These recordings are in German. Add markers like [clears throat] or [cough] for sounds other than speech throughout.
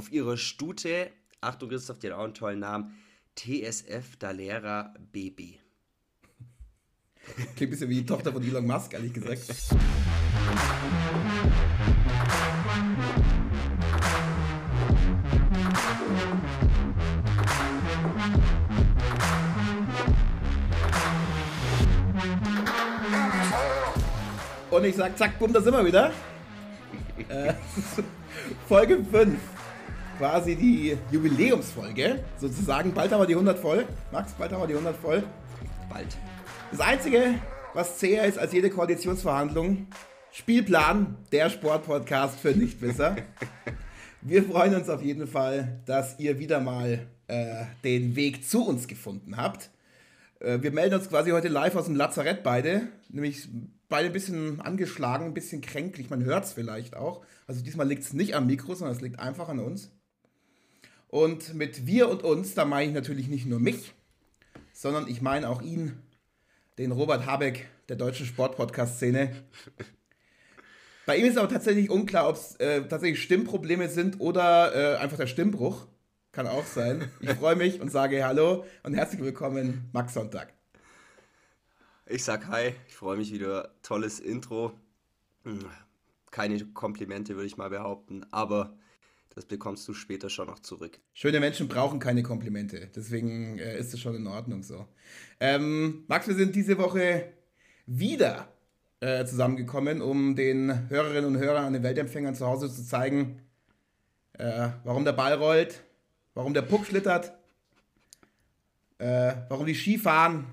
auf ihrer Stute, Achtung Christoph, die hat auch einen tollen Namen, TSF Dalera BB. [laughs] Klingt ein bisschen wie die Tochter von Elon Musk, ehrlich gesagt. Und ich sag, zack, bumm, da sind wir wieder. äh, [laughs] Folge 5. Quasi die Jubiläumsfolge. Sozusagen. Bald haben wir die 100 voll. Max, bald haben wir die 100 voll. Bald. Das Einzige, was zäher ist als jede Koalitionsverhandlung, Spielplan, der Sportpodcast für Nichtwisser. [laughs] Wir freuen uns auf jeden Fall, dass ihr wieder mal äh, den Weg zu uns gefunden habt. Äh, wir melden uns quasi heute live aus dem Lazarett beide, nämlich beide ein bisschen angeschlagen, ein bisschen kränklich, man hört es vielleicht auch. Also diesmal liegt es nicht am Mikro, sondern es liegt einfach an uns. Und mit wir und uns, da meine ich natürlich nicht nur mich, sondern ich meine auch ihn, den Robert Habeck der deutschen Sportpodcast-Szene. Bei ihm ist aber tatsächlich unklar, ob es äh, tatsächlich Stimmprobleme sind oder äh, einfach der Stimmbruch. Kann auch sein. Ich freue mich und sage Hallo und herzlich willkommen, Max Sonntag. Ich sag Hi, ich freue mich wieder. Tolles Intro. Keine Komplimente, würde ich mal behaupten, aber das bekommst du später schon noch zurück. Schöne Menschen brauchen keine Komplimente, deswegen äh, ist es schon in Ordnung so. Ähm, Max, wir sind diese Woche wieder äh, zusammengekommen, um den Hörerinnen und Hörern an den Weltempfängern zu Hause zu zeigen, äh, warum der Ball rollt, warum der Puck schlittert, äh, warum die Ski fahren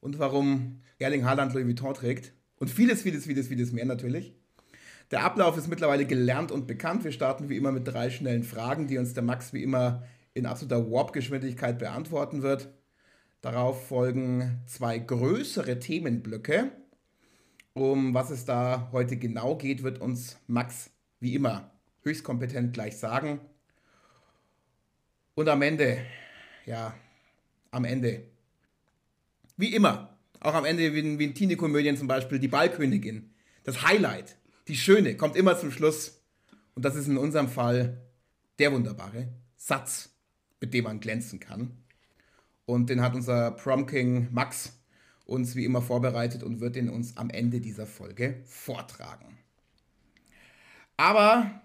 und warum Erling Haaland Louis Vuitton trägt. Und vieles, vieles, vieles, vieles mehr natürlich. Der Ablauf ist mittlerweile gelernt und bekannt. Wir starten wie immer mit drei schnellen Fragen, die uns der Max wie immer in absoluter Warp-Geschwindigkeit beantworten wird. Darauf folgen zwei größere Themenblöcke. Um was es da heute genau geht, wird uns Max wie immer höchst kompetent gleich sagen. Und am Ende, ja, am Ende, wie immer, auch am Ende wie in, wie in Teenie-Komödien zum Beispiel, die Ballkönigin, das Highlight, die Schöne, kommt immer zum Schluss. Und das ist in unserem Fall der wunderbare Satz, mit dem man glänzen kann. Und den hat unser Prom King Max uns wie immer vorbereitet und wird ihn uns am Ende dieser Folge vortragen. Aber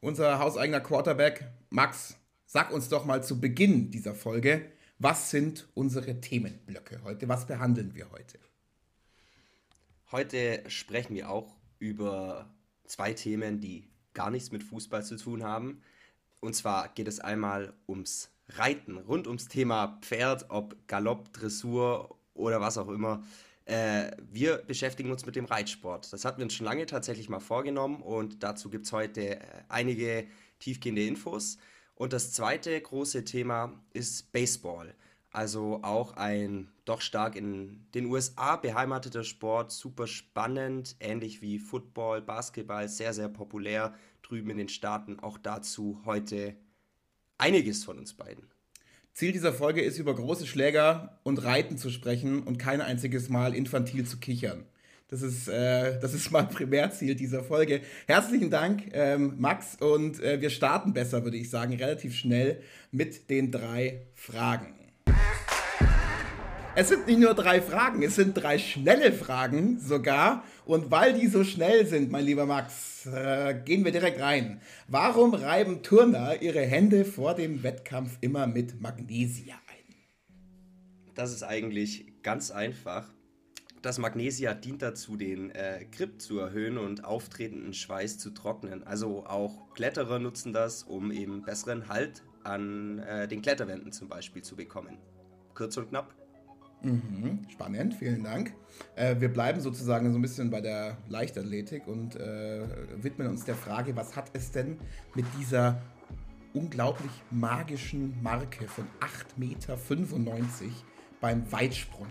unser hauseigener Quarterback Max Sag uns doch mal zu Beginn dieser Folge, was sind unsere Themenblöcke heute? Was behandeln wir heute? Heute sprechen wir auch über zwei Themen, die gar nichts mit Fußball zu tun haben. Und zwar geht es einmal ums Reiten, rund ums Thema Pferd, ob Galopp, Dressur oder was auch immer. Äh, wir beschäftigen uns mit dem Reitsport. Das hatten wir uns schon lange tatsächlich mal vorgenommen und dazu gibt es heute äh, einige tiefgehende Infos. Und das zweite große Thema ist Baseball. Also auch ein doch stark in den USA beheimateter Sport, super spannend, ähnlich wie Football, Basketball, sehr, sehr populär drüben in den Staaten. Auch dazu heute einiges von uns beiden. Ziel dieser Folge ist, über große Schläger und Reiten zu sprechen und kein einziges Mal infantil zu kichern. Das ist, äh, das ist mein Primärziel dieser Folge. Herzlichen Dank, ähm, Max. Und äh, wir starten besser, würde ich sagen, relativ schnell mit den drei Fragen. Es sind nicht nur drei Fragen, es sind drei schnelle Fragen sogar. Und weil die so schnell sind, mein lieber Max, äh, gehen wir direkt rein. Warum reiben Turner ihre Hände vor dem Wettkampf immer mit Magnesia ein? Das ist eigentlich ganz einfach. Das Magnesia dient dazu, den äh, Grip zu erhöhen und auftretenden Schweiß zu trocknen. Also auch Kletterer nutzen das, um eben besseren Halt an äh, den Kletterwänden zum Beispiel zu bekommen. Kurz und knapp. Mhm, spannend, vielen Dank. Äh, wir bleiben sozusagen so ein bisschen bei der Leichtathletik und äh, widmen uns der Frage, was hat es denn mit dieser unglaublich magischen Marke von 8,95 Meter beim Weitsprung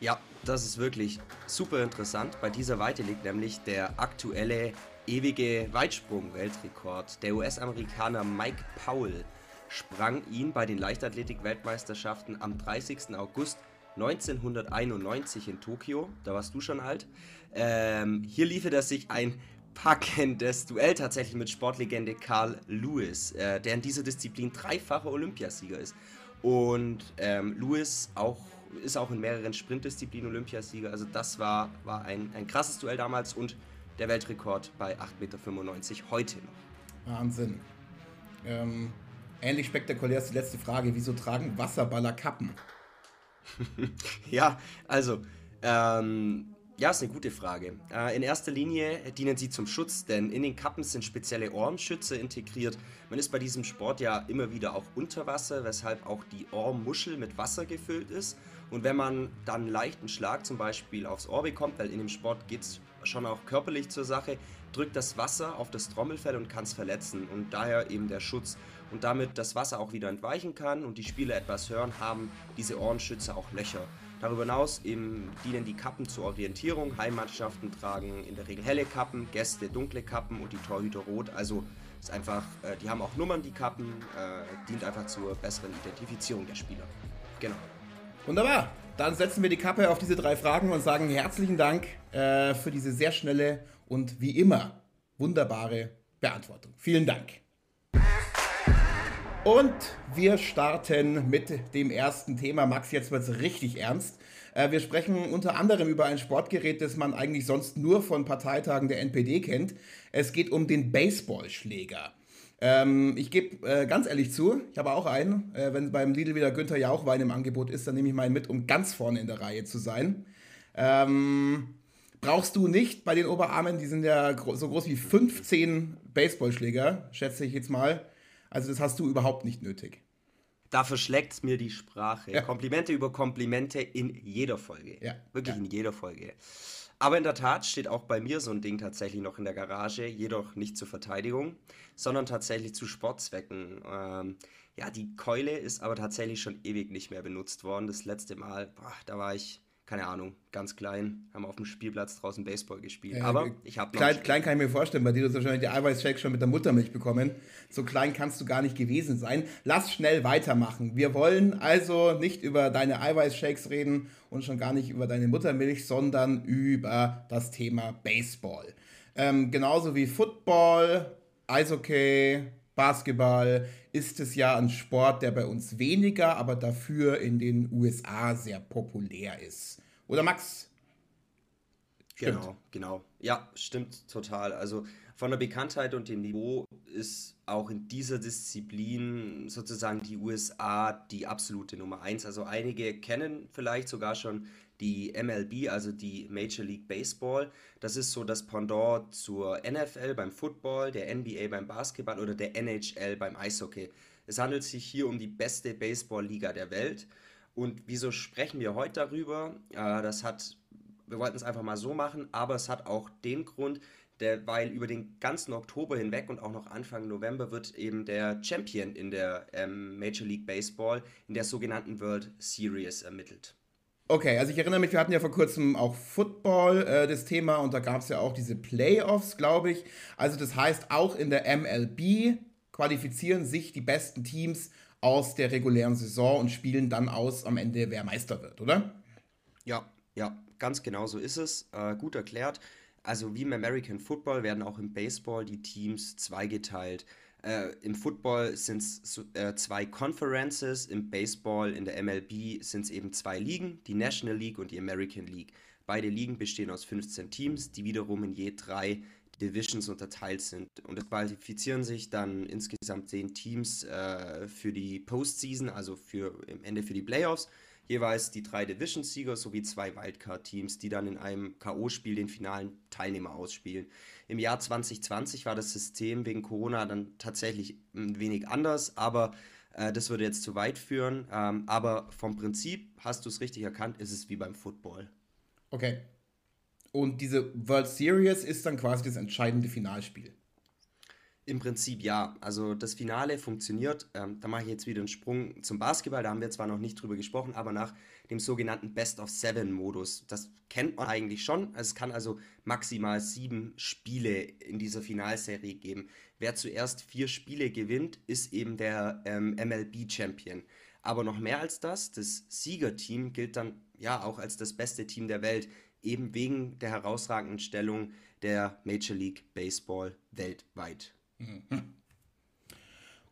ja, das ist wirklich super interessant. Bei dieser Weite liegt nämlich der aktuelle ewige Weitsprung-Weltrekord. Der US-Amerikaner Mike Powell sprang ihn bei den Leichtathletik-Weltmeisterschaften am 30. August 1991 in Tokio. Da warst du schon alt. Ähm, hier liefert er sich ein packendes Duell tatsächlich mit Sportlegende Carl Lewis, äh, der in dieser Disziplin dreifacher Olympiasieger ist. Und ähm, Lewis auch, ist auch in mehreren Sprintdisziplinen Olympiasieger. Also das war, war ein, ein krasses Duell damals und der Weltrekord bei 8,95 Meter heute noch. Wahnsinn. Ähm, ähnlich spektakulär ist die letzte Frage. Wieso tragen Wasserballer Kappen? [laughs] ja, also, ähm, ja, ist eine gute Frage. Äh, in erster Linie dienen sie zum Schutz, denn in den Kappen sind spezielle Ohrenschütze integriert. Man ist bei diesem Sport ja immer wieder auch unter Wasser, weshalb auch die Ohrmuschel mit Wasser gefüllt ist. Und wenn man dann einen leichten Schlag zum Beispiel aufs Ohr bekommt, weil in dem Sport geht es schon auch körperlich zur Sache, drückt das Wasser auf das Trommelfell und kann es verletzen. Und daher eben der Schutz. Und damit das Wasser auch wieder entweichen kann und die Spieler etwas hören, haben diese Ohrenschütze auch Löcher. Darüber hinaus dienen die Kappen zur Orientierung. Heimmannschaften tragen in der Regel helle Kappen, Gäste dunkle Kappen und die Torhüter rot. Also ist einfach, äh, die haben auch Nummern, die Kappen, äh, dient einfach zur besseren Identifizierung der Spieler. Genau. Wunderbar. Dann setzen wir die Kappe auf diese drei Fragen und sagen herzlichen Dank äh, für diese sehr schnelle und wie immer wunderbare Beantwortung. Vielen Dank. Und wir starten mit dem ersten Thema. Max, jetzt wird es richtig ernst. Äh, wir sprechen unter anderem über ein Sportgerät, das man eigentlich sonst nur von Parteitagen der NPD kennt. Es geht um den Baseballschläger. Ähm, ich gebe äh, ganz ehrlich zu, ich habe auch einen. Äh, wenn beim Lidl wieder Günther Jauchwein im Angebot ist, dann nehme ich meinen mit, um ganz vorne in der Reihe zu sein. Ähm, brauchst du nicht bei den Oberarmen, die sind ja so groß wie 15 Baseballschläger, schätze ich jetzt mal. Also das hast du überhaupt nicht nötig. Dafür schlägt es mir die Sprache. Ja. Komplimente über Komplimente in jeder Folge. Ja. Wirklich ja. in jeder Folge. Aber in der Tat steht auch bei mir so ein Ding tatsächlich noch in der Garage, jedoch nicht zur Verteidigung, sondern tatsächlich zu Sportzwecken. Ähm, ja, die Keule ist aber tatsächlich schon ewig nicht mehr benutzt worden. Das letzte Mal, boah, da war ich keine Ahnung, ganz klein, haben auf dem Spielplatz draußen Baseball gespielt. Ja, Aber ich habe klein, klein kann ich mir vorstellen, bei dir du hast wahrscheinlich die Eiweißshake schon mit der Muttermilch bekommen. So klein kannst du gar nicht gewesen sein. Lass schnell weitermachen. Wir wollen also nicht über deine Eiweißshakes reden und schon gar nicht über deine Muttermilch, sondern über das Thema Baseball. Ähm, genauso wie Football, Eishockey, Basketball ist es ja ein Sport, der bei uns weniger, aber dafür in den USA sehr populär ist. Oder Max? Stimmt. Genau, genau. Ja, stimmt total. Also von der Bekanntheit und dem Niveau ist auch in dieser Disziplin sozusagen die USA die absolute Nummer eins. Also einige kennen vielleicht sogar schon die MLB, also die Major League Baseball. Das ist so das Pendant zur NFL beim Football, der NBA beim Basketball oder der NHL beim Eishockey. Es handelt sich hier um die beste Baseball-Liga der Welt. Und wieso sprechen wir heute darüber? Äh, das hat, wir wollten es einfach mal so machen, aber es hat auch den Grund, der, weil über den ganzen Oktober hinweg und auch noch Anfang November wird eben der Champion in der ähm, Major League Baseball in der sogenannten World Series ermittelt. Okay, also ich erinnere mich, wir hatten ja vor kurzem auch Football äh, das Thema und da gab es ja auch diese Playoffs, glaube ich. Also das heißt, auch in der MLB qualifizieren sich die besten Teams aus der regulären Saison und spielen dann aus am Ende, wer Meister wird, oder? Ja, ja, ganz genau so ist es. Äh, gut erklärt. Also wie im American Football werden auch im Baseball die Teams zweigeteilt. Äh, Im Football sind es äh, zwei Conferences, im Baseball, in der MLB sind es eben zwei Ligen, die National League und die American League. Beide Ligen bestehen aus 15 Teams, die wiederum in je drei Divisions unterteilt sind. Und es qualifizieren sich dann insgesamt zehn Teams äh, für die Postseason, also für im Ende für die Playoffs jeweils die drei Division-Sieger sowie zwei Wildcard-Teams, die dann in einem K.O.-Spiel den finalen Teilnehmer ausspielen. Im Jahr 2020 war das System wegen Corona dann tatsächlich ein wenig anders, aber äh, das würde jetzt zu weit führen. Ähm, aber vom Prinzip, hast du es richtig erkannt, ist es wie beim Football. Okay. Und diese World Series ist dann quasi das entscheidende Finalspiel. Im Prinzip ja. Also das Finale funktioniert. Ähm, da mache ich jetzt wieder einen Sprung zum Basketball. Da haben wir zwar noch nicht drüber gesprochen, aber nach dem sogenannten Best of Seven Modus. Das kennt man eigentlich schon. Es kann also maximal sieben Spiele in dieser Finalserie geben. Wer zuerst vier Spiele gewinnt, ist eben der ähm, MLB Champion. Aber noch mehr als das, das Siegerteam gilt dann ja auch als das beste Team der Welt, eben wegen der herausragenden Stellung der Major League Baseball weltweit. Mhm.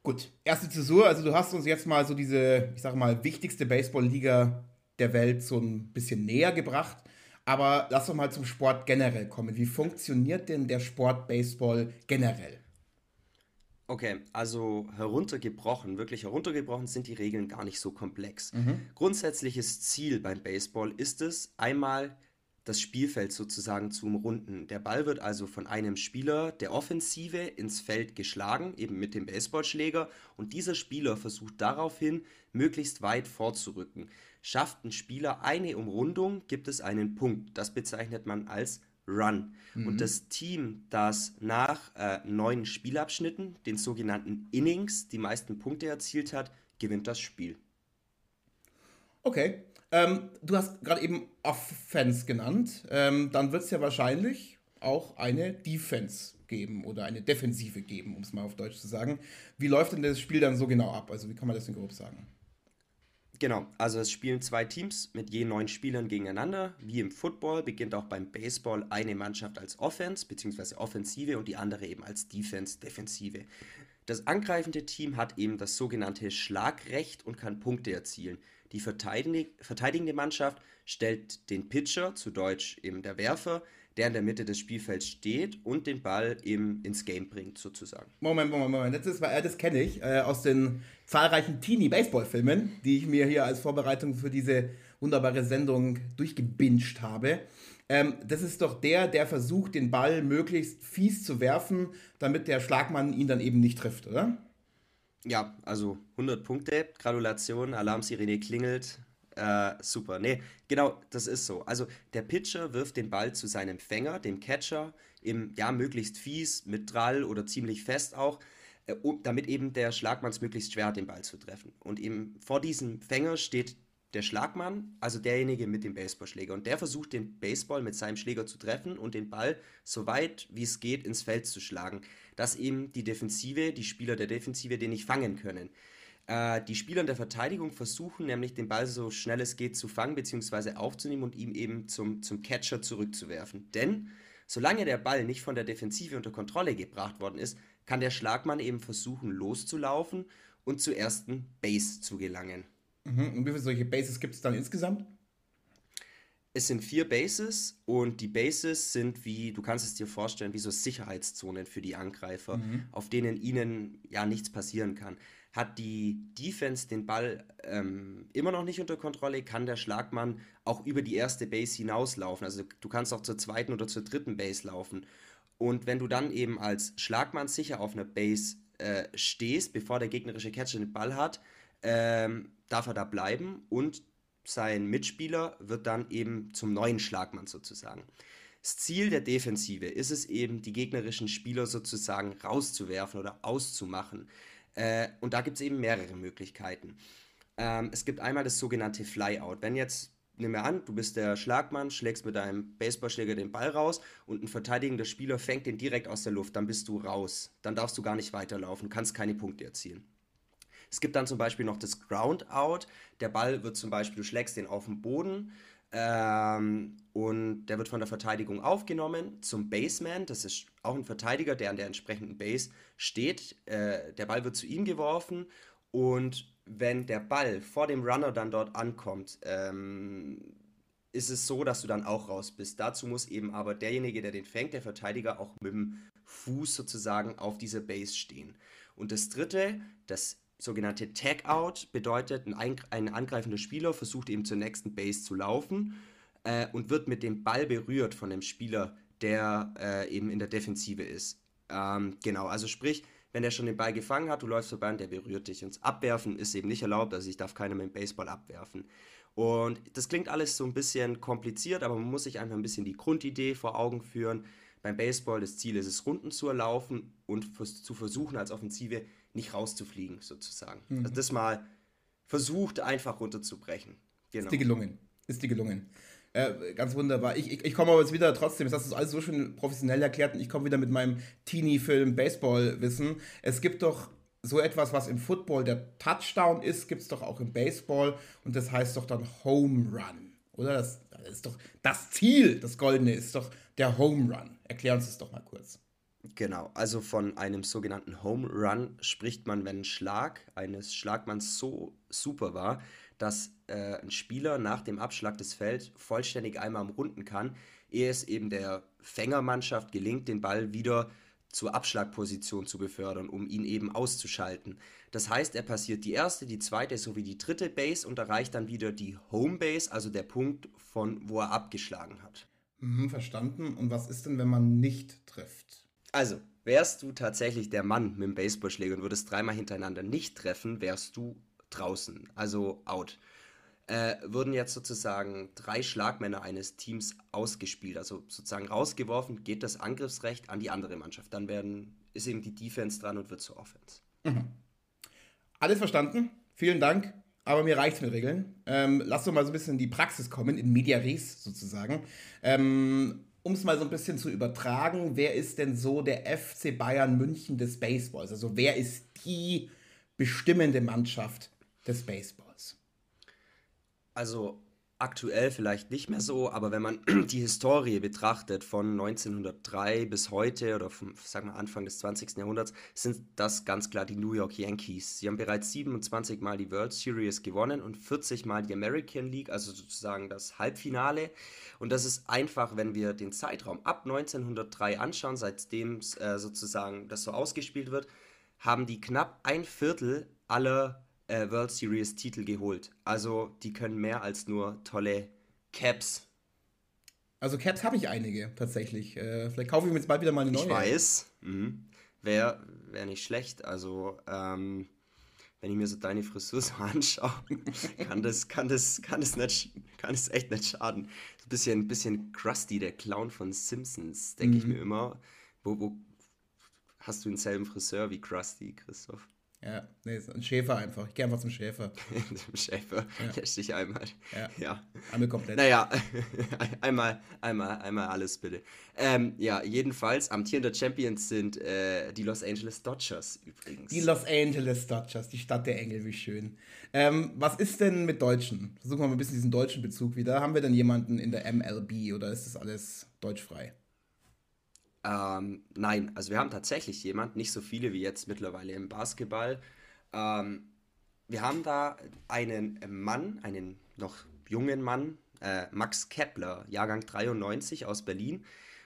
Gut, erste Zäsur, also du hast uns jetzt mal so diese, ich sag mal, wichtigste Baseball-Liga der Welt so ein bisschen näher gebracht. Aber lass doch mal zum Sport generell kommen. Wie funktioniert denn der Sport Baseball generell? Okay, also heruntergebrochen, wirklich heruntergebrochen sind die Regeln gar nicht so komplex. Mhm. Grundsätzliches Ziel beim Baseball ist es, einmal das Spielfeld sozusagen zu umrunden. Der Ball wird also von einem Spieler der Offensive ins Feld geschlagen, eben mit dem Baseballschläger, und dieser Spieler versucht daraufhin, möglichst weit vorzurücken. Schafft ein Spieler eine Umrundung, gibt es einen Punkt. Das bezeichnet man als Run. Mhm. Und das Team, das nach äh, neun Spielabschnitten, den sogenannten Innings, die meisten Punkte erzielt hat, gewinnt das Spiel. Okay. Ähm, du hast gerade eben Offense genannt. Ähm, dann wird es ja wahrscheinlich auch eine Defense geben oder eine Defensive geben, um es mal auf Deutsch zu sagen. Wie läuft denn das Spiel dann so genau ab? Also wie kann man das denn grob sagen? Genau, also es spielen zwei Teams mit je neun Spielern gegeneinander. Wie im Football beginnt auch beim Baseball eine Mannschaft als Offense bzw. Offensive und die andere eben als Defense, Defensive. Das angreifende Team hat eben das sogenannte Schlagrecht und kann Punkte erzielen. Die verteidigende Mannschaft stellt den Pitcher, zu Deutsch eben der Werfer, der in der Mitte des Spielfelds steht und den Ball eben ins Game bringt, sozusagen. Moment, Moment, Moment. Das, ist, das kenne ich äh, aus den zahlreichen Teenie-Baseball-Filmen, die ich mir hier als Vorbereitung für diese wunderbare Sendung durchgebinged habe. Ähm, das ist doch der, der versucht, den Ball möglichst fies zu werfen, damit der Schlagmann ihn dann eben nicht trifft, oder? Ja, also 100 Punkte, Gratulation, Alarmsirene klingelt. Äh, super. Nee, genau, das ist so. Also der Pitcher wirft den Ball zu seinem Fänger, dem Catcher, im, ja, möglichst fies, mit Drall oder ziemlich fest auch, äh, damit eben der Schlagmann es möglichst schwer hat, den Ball zu treffen. Und eben vor diesem Fänger steht der Schlagmann, also derjenige mit dem Baseballschläger. Und der versucht, den Baseball mit seinem Schläger zu treffen und den Ball so weit wie es geht ins Feld zu schlagen, dass eben die Defensive, die Spieler der Defensive den nicht fangen können. Äh, die Spieler der Verteidigung versuchen nämlich den Ball so schnell es geht zu fangen bzw. aufzunehmen und ihm eben zum, zum Catcher zurückzuwerfen. Denn solange der Ball nicht von der Defensive unter Kontrolle gebracht worden ist, kann der Schlagmann eben versuchen loszulaufen und zur ersten Base zu gelangen. Mhm. Und wie viele solche Bases gibt es dann insgesamt? Es sind vier Bases und die Bases sind wie, du kannst es dir vorstellen, wie so Sicherheitszonen für die Angreifer, mhm. auf denen ihnen ja nichts passieren kann. Hat die Defense den Ball ähm, immer noch nicht unter Kontrolle, kann der Schlagmann auch über die erste Base hinauslaufen. Also du kannst auch zur zweiten oder zur dritten Base laufen. Und wenn du dann eben als Schlagmann sicher auf einer Base äh, stehst, bevor der gegnerische Catcher den Ball hat, ähm, darf er da bleiben und sein Mitspieler wird dann eben zum neuen Schlagmann sozusagen. Das Ziel der Defensive ist es eben, die gegnerischen Spieler sozusagen rauszuwerfen oder auszumachen. Äh, und da gibt es eben mehrere Möglichkeiten. Ähm, es gibt einmal das sogenannte Flyout. Wenn jetzt, nimm mir an, du bist der Schlagmann, schlägst mit deinem Baseballschläger den Ball raus und ein verteidigender Spieler fängt den direkt aus der Luft, dann bist du raus. Dann darfst du gar nicht weiterlaufen, kannst keine Punkte erzielen. Es gibt dann zum Beispiel noch das Ground-Out. Der Ball wird zum Beispiel, du schlägst den auf den Boden ähm, und der wird von der Verteidigung aufgenommen zum Baseman. Das ist auch ein Verteidiger, der an der entsprechenden Base steht. Äh, der Ball wird zu ihm geworfen und wenn der Ball vor dem Runner dann dort ankommt, ähm, ist es so, dass du dann auch raus bist. Dazu muss eben aber derjenige, der den fängt, der Verteidiger, auch mit dem Fuß sozusagen auf dieser Base stehen. Und das dritte, das sogenannte Tag-Out bedeutet, ein, ein, angreifender Spieler versucht eben zur nächsten Base zu laufen äh, und wird mit dem Ball berührt von dem Spieler, der äh, eben in der Defensive ist. Ähm, genau, also sprich, wenn er schon den Ball gefangen hat, du läufst vorbei und der berührt dich. Und Abwerfen ist eben nicht erlaubt, also ich darf keiner mit dem Baseball abwerfen. Und das klingt alles so ein bisschen kompliziert, aber man muss sich einfach ein bisschen die Grundidee vor Augen führen. Beim Baseball das Ziel ist es, Runden zu erlaufen und zu versuchen, als Offensive nicht rauszufliegen, sozusagen. Mhm. Also das mal versucht, einfach runterzubrechen. Genau. Ist dir gelungen. Ist dir gelungen. Äh, ganz wunderbar. Ich, ich, ich komme aber jetzt wieder trotzdem, das hast du alles so schön professionell erklärt und ich komme wieder mit meinem Teenie-Film Baseball-Wissen. Es gibt doch so etwas, was im Football der Touchdown ist, gibt es doch auch im Baseball und das heißt doch dann Home Run. Oder? Das, das, ist doch das Ziel, das Goldene ist doch der Home Run. Erklär uns das doch mal kurz. Genau, also von einem sogenannten Home Run spricht man, wenn ein Schlag eines Schlagmanns so super war, dass äh, ein Spieler nach dem Abschlag des Feld vollständig einmal umrunden kann, ehe es eben der Fängermannschaft gelingt, den Ball wieder zur Abschlagposition zu befördern, um ihn eben auszuschalten. Das heißt, er passiert die erste, die zweite sowie die dritte Base und erreicht dann wieder die Home Base, also der Punkt, von wo er abgeschlagen hat. Mhm, verstanden. Und was ist denn, wenn man nicht trifft? Also, wärst du tatsächlich der Mann mit dem Baseballschläger und würdest dreimal hintereinander nicht treffen, wärst du draußen, also out. Äh, würden jetzt sozusagen drei Schlagmänner eines Teams ausgespielt, also sozusagen rausgeworfen, geht das Angriffsrecht an die andere Mannschaft. Dann werden, ist eben die Defense dran und wird zur Offense. Mhm. Alles verstanden. Vielen Dank. Aber mir reicht mit Regeln. Ähm, lass doch mal so ein bisschen in die Praxis kommen, in Media Res sozusagen. Ähm, um es mal so ein bisschen zu übertragen, wer ist denn so der FC Bayern München des Baseballs? Also wer ist die bestimmende Mannschaft des Baseballs? Also aktuell vielleicht nicht mehr so, aber wenn man [clears throat] die Historie betrachtet von 1903 bis heute oder vom sagen wir Anfang des 20. Jahrhunderts, sind das ganz klar die New York Yankees. Sie haben bereits 27 Mal die World Series gewonnen und 40 Mal die American League, also sozusagen das Halbfinale. Und das ist einfach, wenn wir den Zeitraum ab 1903 anschauen, seitdem äh, sozusagen das so ausgespielt wird, haben die knapp ein Viertel aller äh, World Series Titel geholt. Also die können mehr als nur tolle Caps. Also Caps habe ich einige tatsächlich. Äh, vielleicht kaufe ich mir jetzt bald wieder mal eine neue. Ich weiß. Mhm. Wäre wär nicht schlecht. Also ähm, wenn ich mir so deine Frisur [laughs] so anschaue, kann das, kann das, kann das nicht, kann das echt nicht schaden. So ein bisschen, bisschen Krusty, der Clown von Simpsons, denke mhm. ich mir immer. Wo, wo hast du denselben Friseur wie Krusty, Christoph? Ja, nee, ein Schäfer einfach. Ich gehe einfach zum Schäfer. [laughs] zum Schäfer. Ja. Lässt dich einmal. Ja. ja. Einmal komplett. Naja, [laughs] einmal, einmal, einmal alles bitte. Ähm, ja, jedenfalls, amtierender Champions sind äh, die Los Angeles Dodgers übrigens. Die Los Angeles Dodgers, die Stadt der Engel, wie schön. Ähm, was ist denn mit Deutschen? Versuchen wir mal ein bisschen diesen deutschen Bezug wieder. Haben wir denn jemanden in der MLB oder ist das alles deutschfrei? Ähm, nein, also wir haben tatsächlich jemand, nicht so viele wie jetzt mittlerweile im Basketball. Ähm, wir haben da einen Mann, einen noch jungen Mann, äh, Max Kepler, Jahrgang 93 aus Berlin.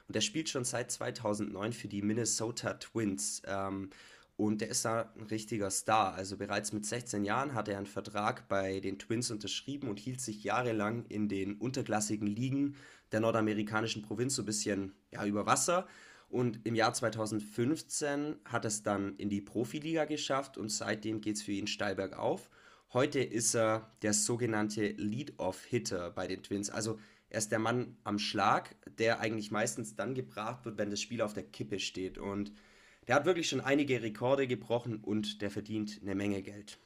Und der spielt schon seit 2009 für die Minnesota Twins. Ähm, und der ist da ein richtiger Star. Also bereits mit 16 Jahren hat er einen Vertrag bei den Twins unterschrieben und hielt sich jahrelang in den unterklassigen Ligen der nordamerikanischen Provinz so ein bisschen ja, über Wasser und im Jahr 2015 hat es dann in die Profiliga geschafft und seitdem geht es für ihn steil bergauf. Heute ist er der sogenannte Lead-Off-Hitter bei den Twins. Also er ist der Mann am Schlag, der eigentlich meistens dann gebracht wird, wenn das Spiel auf der Kippe steht. Und der hat wirklich schon einige Rekorde gebrochen und der verdient eine Menge Geld.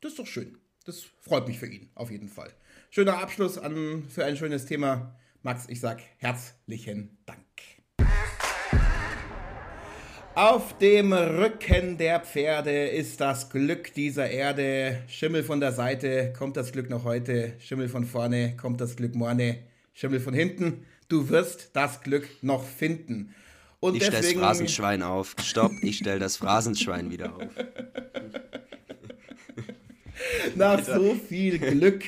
Das ist doch schön. Das freut mich für ihn, auf jeden Fall. Schöner Abschluss an, für ein schönes Thema. Max, ich sage herzlichen Dank. Auf dem Rücken der Pferde ist das Glück dieser Erde. Schimmel von der Seite, kommt das Glück noch heute. Schimmel von vorne, kommt das Glück morne. Schimmel von hinten, du wirst das Glück noch finden. Und ich stelle das Phrasenschwein auf. Stopp, ich stelle das Phrasenschwein wieder auf. [laughs] Nach so viel Glück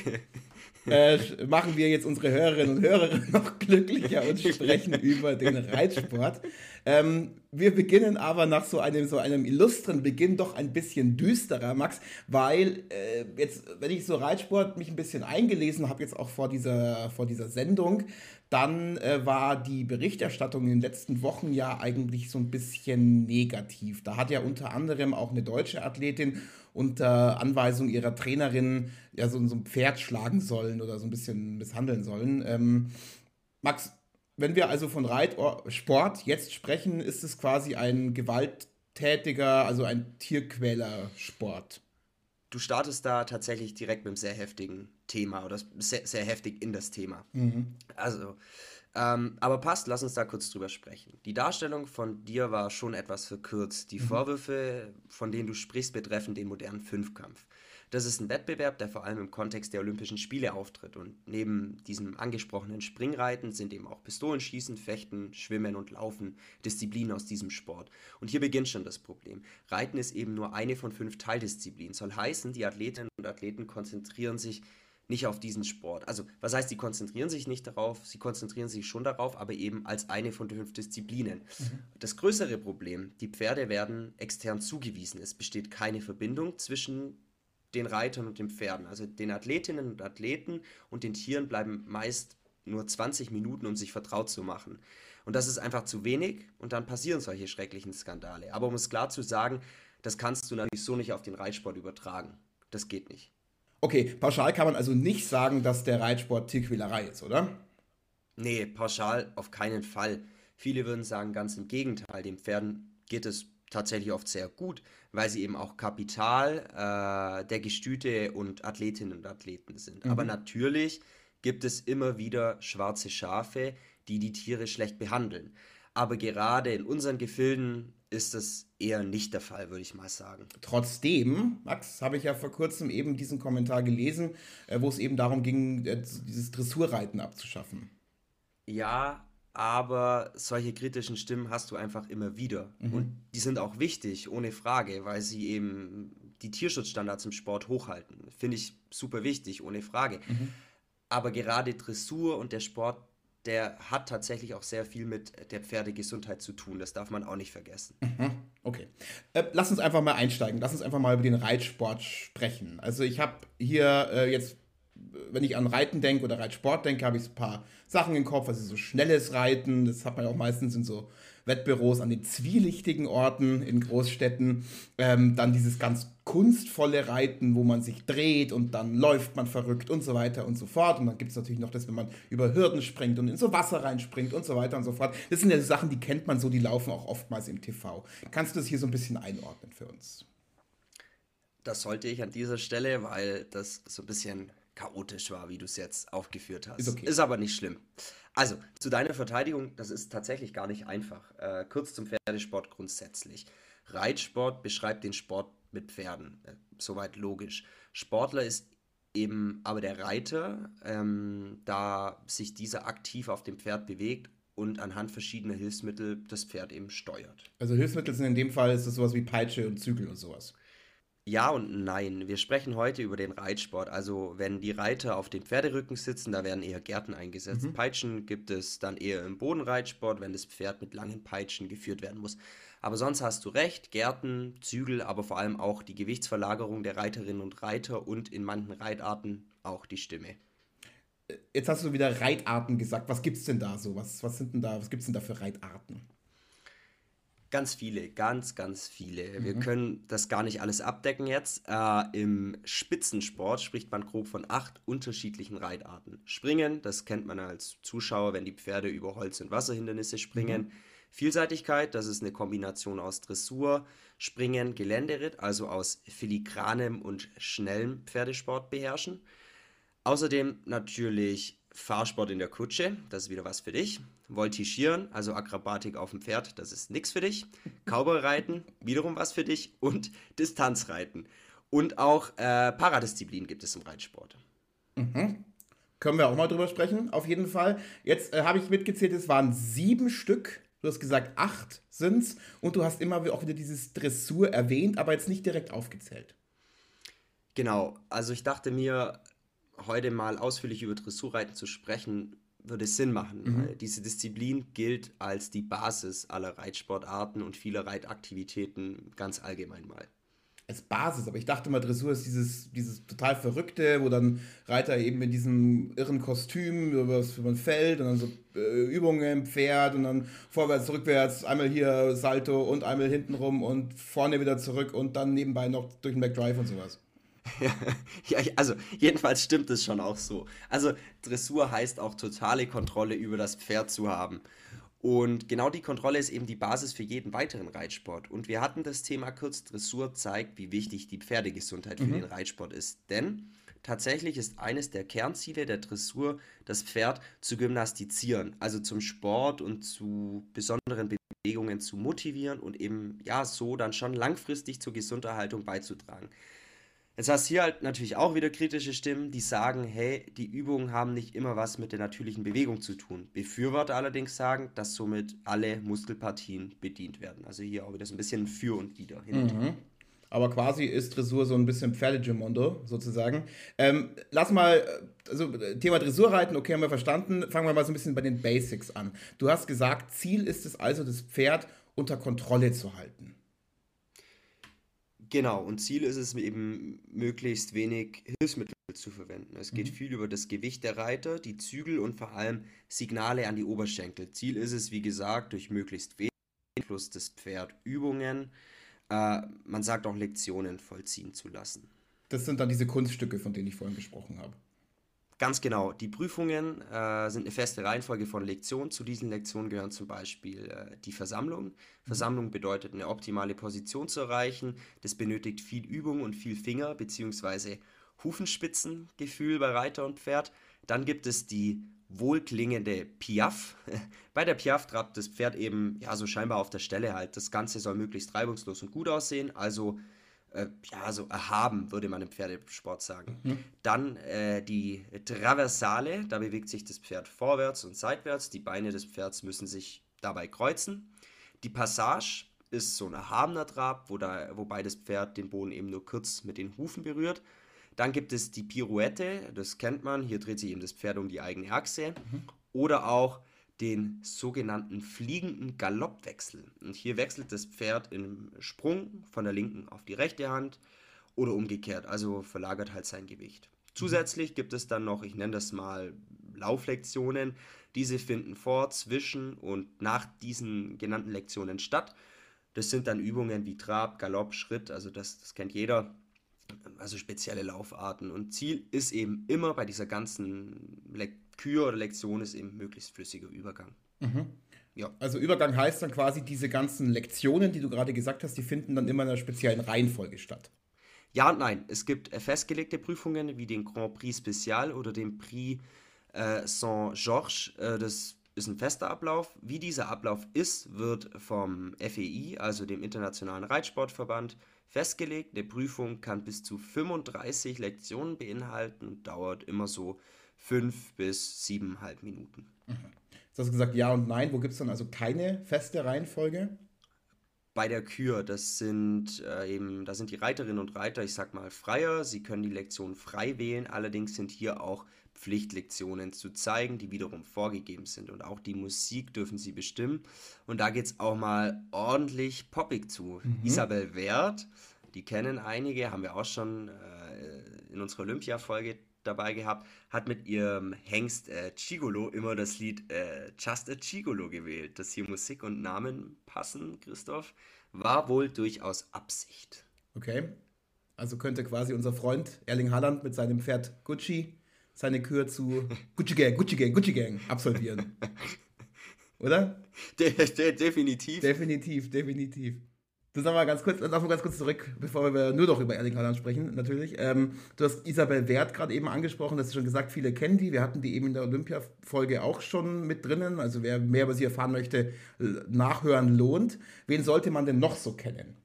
äh, machen wir jetzt unsere Hörerinnen und Hörer [laughs] noch glücklicher und sprechen [laughs] über den Reitsport. Ähm, wir beginnen aber nach so einem, so einem illustren Beginn doch ein bisschen düsterer, Max, weil äh, jetzt, wenn ich so Reitsport mich ein bisschen eingelesen habe, jetzt auch vor dieser, vor dieser Sendung, dann äh, war die Berichterstattung in den letzten Wochen ja eigentlich so ein bisschen negativ. Da hat ja unter anderem auch eine deutsche Athletin unter Anweisung ihrer Trainerin ja so, so ein Pferd schlagen sollen oder so ein bisschen misshandeln sollen. Ähm, Max, wenn wir also von Reitsport jetzt sprechen, ist es quasi ein gewalttätiger, also ein Tierquäler-Sport. Du startest da tatsächlich direkt mit einem sehr heftigen Thema oder sehr, sehr heftig in das Thema. Mhm. Also, Ähm, aber passt, lass uns da kurz drüber sprechen. Die Darstellung von dir war schon etwas verkürzt. Die mhm. Vorwürfe, von denen du sprichst, betreffen den modernen Fünfkampf. Das ist ein Wettbewerb, der vor allem im Kontext der Olympischen Spiele auftritt. Und neben diesem angesprochenen Springreiten sind eben auch Pistolenschießen, Fechten, Schwimmen und Laufen Disziplinen aus diesem Sport. Und hier beginnt schon das Problem. Reiten ist eben nur eine von fünf Teildisziplinen. Soll heißen, die Athletinnen und Athleten konzentrieren sich nicht auf diesen Sport. Also, was heißt, sie konzentrieren sich nicht darauf, sie konzentrieren sich schon darauf, aber eben als eine von fünf Disziplinen. Mhm. Das größere Problem, die Pferde werden extern zugewiesen. Es besteht keine Verbindung zwischen den Reitern und den Pferden. Also den Athletinnen und Athleten und den Tieren bleiben meist nur 20 Minuten, um sich vertraut zu machen. Und das ist einfach zu wenig und dann passieren solche schrecklichen Skandale. Aber um es klar zu sagen, das kannst du natürlich so nicht auf den Reitsport übertragen. Das geht nicht. Okay, pauschal kann man also nicht sagen, dass der Reitsport Tierquälerei ist, oder? Nee, pauschal auf keinen Fall. Viele würden sagen, ganz im Gegenteil. Den Pferden geht es tatsächlich oft sehr gut, weil sie eben auch Kapital äh, der Gestüte und Athletinnen und Athleten sind. Mhm. Aber natürlich gibt es immer wieder schwarze Schafe, die die Tiere schlecht behandeln. Aber gerade in unseren Gefilden ist das eher nicht der Fall, würde ich mal sagen. Trotzdem, Max, habe ich ja vor kurzem eben diesen Kommentar gelesen, äh, wo es eben darum ging, äh, dieses Dressurreiten abzuschaffen. Ja, aber solche kritischen Stimmen hast du einfach immer wieder. Mhm. Und die sind auch wichtig, ohne Frage, weil sie eben die Tierschutzstandards im Sport hochhalten. Finde ich super wichtig, ohne Frage. Mhm. Aber gerade Dressur und der Sport der hat tatsächlich auch sehr viel mit der Pferdegesundheit zu tun. Das darf man auch nicht vergessen. Mhm. Okay. Äh, lass uns einfach mal einsteigen. Lass uns einfach mal über den Reitsport sprechen. Also ich habe hier äh, jetzt, wenn ich an Reiten denke oder Reitsport denke, habe ich ein paar Sachen im Kopf. Also so schnelles Reiten, das hat man ja auch meistens in so Wettbüros an den zwielichtigen Orten in Großstädten. Ähm, dann dieses ganz kunstvolle Reiten, wo man sich dreht und dann läuft man verrückt und so weiter und so fort. Und dann gibt es natürlich noch das, wenn man über Hürden springt und in so Wasser reinspringt und so weiter und so fort. Das sind ja Sachen, die kennt man so, die laufen auch oftmals im TV. Kannst du das hier so ein bisschen einordnen für uns? Das sollte ich an dieser Stelle, weil das so ein bisschen chaotisch war, wie du es jetzt aufgeführt hast. Ist, okay. ist aber nicht schlimm. Also, zu deiner Verteidigung, das ist tatsächlich gar nicht einfach. Äh, kurz zum Pferdesport grundsätzlich. Reitsport beschreibt den Sport mit Pferden. Äh, soweit logisch. Sportler ist eben aber der Reiter, ähm, da sich dieser aktiv auf dem Pferd bewegt und anhand verschiedener Hilfsmittel das Pferd eben steuert. Also Hilfsmittel sind in dem Fall ist es sowas wie Peitsche und Zügel und sowas. Ja und nein. Wir sprechen heute über den Reitsport. Also wenn die Reiter auf dem Pferderücken sitzen, da werden eher Gärten eingesetzt. Mhm. Peitschen gibt es dann eher im Bodenreitsport, wenn das Pferd mit langen Peitschen geführt werden muss. Aber sonst hast du recht, Gärten, Zügel, aber vor allem auch die Gewichtsverlagerung der Reiterinnen und Reiter und in manchen Reitarten auch die Stimme. Jetzt hast du wieder Reitarten gesagt. Was gibt es denn da so? Was, was sind denn da, was gibt's denn da für Reitarten? Ganz viele, ganz, ganz viele. Mhm. Wir können das gar nicht alles abdecken jetzt. Äh, Im Spitzensport spricht man grob von acht unterschiedlichen Reitarten. Springen, das kennt man als Zuschauer, wenn die Pferde über Holz- und Wasserhindernisse springen. Mhm. Vielseitigkeit, das ist eine Kombination aus Dressur, Springen, Geländeritt, also aus filigranem und schnellem Pferdesport beherrschen. Außerdem natürlich Fahrsport in der Kutsche, das ist wieder was für dich. Voltigieren, also Akrobatik auf dem Pferd, das ist nichts für dich. Cowboy-Reiten, wiederum was für dich. Und Distanzreiten. Und auch äh, Paradisziplin gibt es im Reitsport. Mhm. Können wir auch mal drüber sprechen, auf jeden Fall. Jetzt äh, habe ich mitgezählt, es waren sieben Stück. Du hast gesagt, acht sind es. Und du hast immer auch wieder dieses Dressur erwähnt, aber jetzt nicht direkt aufgezählt. Genau, also ich dachte mir, heute mal ausführlich über Dressurreiten zu sprechen, würde Sinn machen. Mhm. diese Disziplin gilt als die Basis aller Reitsportarten und vieler Reitaktivitäten ganz allgemein mal. Als Basis, aber ich dachte mal, Dressur ist dieses, dieses total Verrückte, wo dann Reiter eben in diesem irren Kostüm über man fällt und dann so äh, Übungen im Pferd und dann vorwärts, rückwärts, einmal hier Salto und einmal hintenrum und vorne wieder zurück und dann nebenbei noch durch den McDrive und sowas. ja, [laughs] also jedenfalls stimmt es schon auch so. Also Dressur heißt auch totale Kontrolle über das Pferd zu haben. Und genau die Kontrolle ist eben die Basis für jeden weiteren Reitsport. Und wir hatten das Thema kurz, Dressur zeigt, wie wichtig die Pferdegesundheit für mhm. den Reitsport ist. Denn tatsächlich ist eines der Kernziele der Dressur, das Pferd zu gymnastizieren, also zum Sport und zu besonderen Bewegungen zu motivieren und eben ja so dann schon langfristig zur Gesunderhaltung beizutragen. Jetzt hast du hier halt natürlich auch wieder kritische Stimmen, die sagen, hey, die Übungen haben nicht immer was mit der natürlichen Bewegung zu tun. Befürworter allerdings sagen, dass somit alle Muskelpartien bedient werden. Also hier auch wieder so ein bisschen für und wider. Mhm. Aber quasi ist Dressur so ein bisschen Pferdegemondo sozusagen. Ähm, lass mal, also Thema Dressurreiten, okay, haben wir verstanden. Fangen wir mal so ein bisschen bei den Basics an. Du hast gesagt, Ziel ist es also, das Pferd unter Kontrolle zu halten. Genau, und Ziel ist es eben, möglichst wenig Hilfsmittel zu verwenden. Es geht mhm. viel über das Gewicht der Reiter, die Zügel und vor allem Signale an die Oberschenkel. Ziel ist es, wie gesagt, durch möglichst wenig Einfluss des Pferd Übungen, äh, man sagt auch Lektionen vollziehen zu lassen. Das sind dann diese Kunststücke, von denen ich vorhin gesprochen habe. Ganz genau. Die Prüfungen äh, sind eine feste Reihenfolge von Lektionen. Zu diesen Lektionen gehören zum Beispiel äh, die Versammlung. Versammlung bedeutet, eine optimale Position zu erreichen. Das benötigt viel Übung und viel Finger- bzw. Hufenspitzengefühl bei Reiter und Pferd. Dann gibt es die wohlklingende Piaf. [laughs] Bei der Piaf trabt das Pferd eben ja so scheinbar auf der Stelle halt. Das Ganze soll möglichst reibungslos und gut aussehen. Also äh, ja, so erhaben, würde man im Pferdesport sagen. Mhm. Dann äh, die Traversale, da bewegt sich das Pferd vorwärts und seitwärts. Die Beine des Pferds müssen sich dabei kreuzen. Die Passage ist so ein erhabener Trab, wo da, wobei das Pferd den Boden eben nur kurz mit den Hufen berührt. Dann gibt es die Pirouette, das kennt man, hier dreht sich eben das Pferd um die eigene Achse. Mhm. Oder auch den sogenannten fliegenden Galoppwechsel. Und hier wechselt das Pferd im Sprung von der linken auf die rechte Hand oder umgekehrt, also verlagert halt sein Gewicht. Zusätzlich gibt es dann noch, ich nenne das mal Lauflektionen. Diese finden vor, zwischen und nach diesen genannten Lektionen statt. Das sind dann Übungen wie Trab, Galopp, Schritt, also das, das kennt jeder. Also spezielle Laufarten. Und Ziel ist eben immer bei dieser ganzen Lektion Kür oder Lektion ist eben möglichst flüssiger Übergang. Mhm. Ja. Also Übergang heißt dann quasi, diese ganzen Lektionen, die du gerade gesagt hast, die finden dann immer in einer speziellen Reihenfolge statt. Ja und nein. Es gibt äh, festgelegte Prüfungen wie den Grand Prix Special oder den Prix äh, Saint-Georges. Äh, das ist ein fester Ablauf. Wie dieser Ablauf ist, wird vom FEI, also dem Internationalen Reitsportverband, festgelegt. Eine Prüfung kann bis zu 35 Lektionen beinhalten und dauert immer so fünf bis siebeneinhalb Minuten. Mhm. Jetzt hast du gesagt ja und nein. Wo gibt es dann also keine feste Reihenfolge? Bei der Kür, das sind äh, eben, da sind die Reiterinnen und Reiter, ich sag mal, freier. Sie können die Lektion frei wählen. Allerdings sind hier auch Pflichtlektionen zu zeigen, die wiederum vorgegeben sind. Und auch die Musik dürfen sie bestimmen. Und da geht es auch mal ordentlich poppig zu. Mhm. Isabel Wert, die kennen einige, haben wir auch schon äh, in unserer Olympia-Folge dabei gehabt, hat mit ihrem Hengst äh, Chigolo immer das Lied äh, Just a Chigolo gewählt. Dass hier Musik und Namen passen, Christoph, war wohl durchaus Absicht. Okay. Also könnte quasi unser Freund Erling Haaland mit seinem Pferd Gucci seine Kür zu [laughs] Gucci Gang, Gucci Gang, Gucci Gang absolvieren. [laughs] Oder? De de definitiv. Definitiv, definitiv. Du sag mal ganz kurz, noch ganz kurz zurück, bevor wir nur noch über Erling Haaland sprechen, natürlich. Ähm, du hast Isabel Wert gerade eben angesprochen, das ist schon gesagt, viele kennen die. Wir hatten die eben in der Olympia-Folge auch schon mit drinnen. Also wer mehr über sie erfahren möchte, nachhören lohnt. Wen sollte man denn noch so kennen?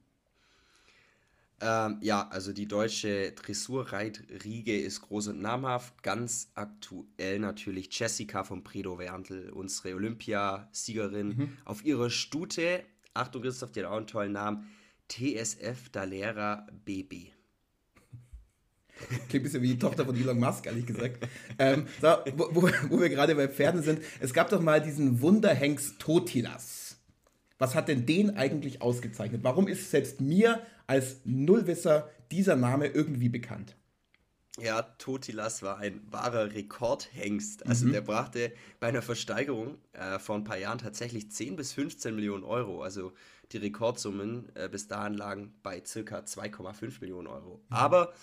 Ähm, ja, also die deutsche Dressurreitriege ist groß und namhaft. Ganz aktuell natürlich Jessica von Predo Werntel, unsere Olympiasiegerin. Mhm. Auf ihrer Stute Achtung, Christoph, die auch einen tollen Namen. TSF Dalera BB. [laughs] Klingt ein bisschen wie die Tochter von Elon Musk, ehrlich gesagt. Ähm, so, wo, wo, wo, wir gerade bei Pferden sind. Es gab doch mal diesen Wunderhengst Totilas. Was hat denn den eigentlich ausgezeichnet? Warum ist selbst mir als Nullwisser dieser Name irgendwie bekannt? Ja, Totilas war ein wahrer Rekordhengst. Also mhm. der brachte bei einer Versteigerung äh, vor ein paar Jahren tatsächlich 10 bis 15 Millionen Euro. Also die Rekordsummen äh, bis dahin lagen bei circa 2,5 Millionen Euro. Mhm. Aber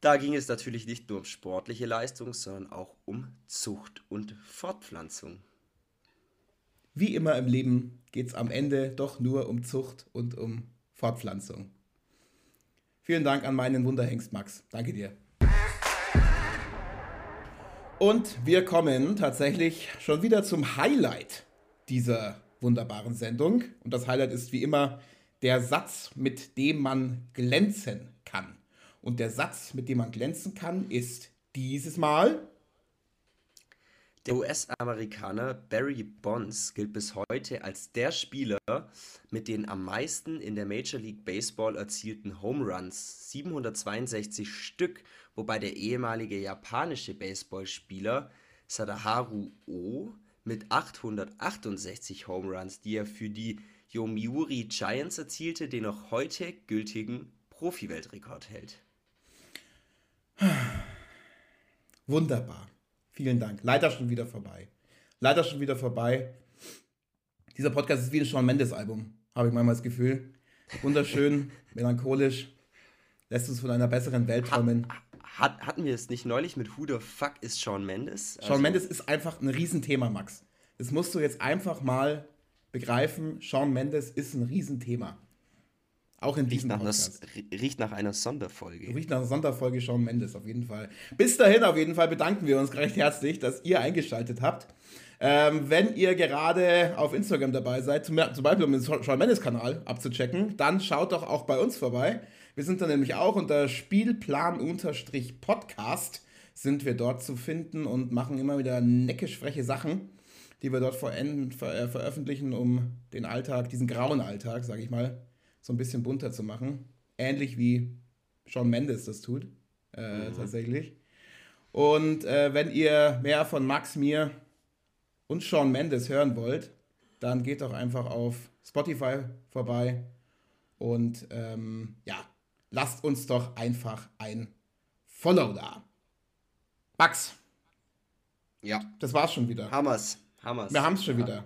da ging es natürlich nicht nur um sportliche Leistung, sondern auch um Zucht und Fortpflanzung. Wie immer im Leben geht es am Ende doch nur um Zucht und um Fortpflanzung. Vielen Dank an meinen Wunderhengst Max. Danke dir. Und wir kommen tatsächlich schon wieder zum Highlight dieser wunderbaren Sendung. Und das Highlight ist wie immer der Satz, mit dem man glänzen kann. Und der Satz, mit dem man glänzen kann, ist dieses Mal. Der US-Amerikaner Barry Bonds gilt bis heute als der Spieler mit den am meisten in der Major League Baseball erzielten Home Runs, 762 Stück, wobei der ehemalige japanische Baseballspieler Sadaharu O mit 868 Home Runs, die er für die Yomiuri Giants erzielte, den noch heute gültigen Profi-Weltrekord hält. Wunderbar. Vielen Dank. Leider schon wieder vorbei. Leider schon wieder vorbei. Dieser Podcast ist wie ein Shawn Mendes Album, habe ich manchmal das Gefühl. Wunderschön, [laughs] melancholisch, lässt uns von einer besseren Welt träumen. Hat, hatten wir es nicht neulich mit Who the fuck ist Shawn Mendes? Also Shawn Mendes ist einfach ein Riesenthema, Max. Das musst du jetzt einfach mal begreifen. Shawn Mendes ist ein Riesenthema. Auch in diesem riecht nach, einer, riecht nach einer Sonderfolge. Riecht nach einer Sonderfolge Shawn Mendes auf jeden Fall. Bis dahin auf jeden Fall bedanken wir uns recht herzlich, dass ihr eingeschaltet habt. Ähm, wenn ihr gerade auf Instagram dabei seid, zum, zum Beispiel um den Shawn Mendes Kanal abzuchecken, dann schaut doch auch bei uns vorbei. Wir sind da nämlich auch unter Spielplan-Podcast sind wir dort zu finden und machen immer wieder neckisch freche Sachen, die wir dort ver ver äh, veröffentlichen, um den Alltag, diesen grauen Alltag, sage ich mal, so ein bisschen bunter zu machen. Ähnlich wie Sean Mendes das tut, äh, mhm. tatsächlich. Und äh, wenn ihr mehr von Max, mir und Sean Mendes hören wollt, dann geht doch einfach auf Spotify vorbei und ähm, ja, lasst uns doch einfach ein Follow da. Max. Ja. Das war's schon wieder. Hammers. Hammers. Wir haben's schon ja. wieder.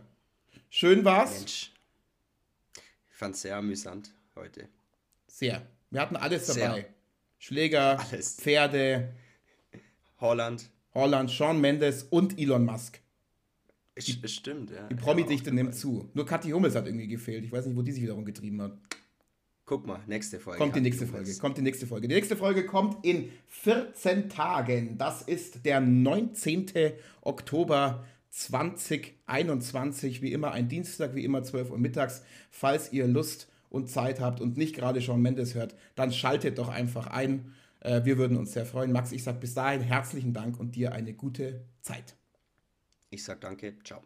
Schön war's. Mensch. Ich fand es sehr amüsant heute. Sehr. Wir hatten alles dabei. Sehr. Schläger, alles. Pferde. Holland. Holland, Sean Mendes und Elon Musk. Die, Stimmt, ja. Die Promi-Dichte ja, nimmt zu. Nur Kathi Hummels hat irgendwie gefehlt. Ich weiß nicht, wo die sich wiederum getrieben hat. Guck mal, nächste Folge. Kommt die nächste Folge. Kommt die nächste Folge. Die nächste Folge kommt in 14 Tagen. Das ist der 19. Oktober 2021, wie immer ein Dienstag, wie immer 12 Uhr mittags. Falls ihr Lust und Zeit habt und nicht gerade Shawn Mendes hört, dann schaltet doch einfach ein. Äh, wir würden uns sehr freuen. Max, ich sage bis dahin herzlichen Dank und dir eine gute Zeit. Ich sage danke. Ciao.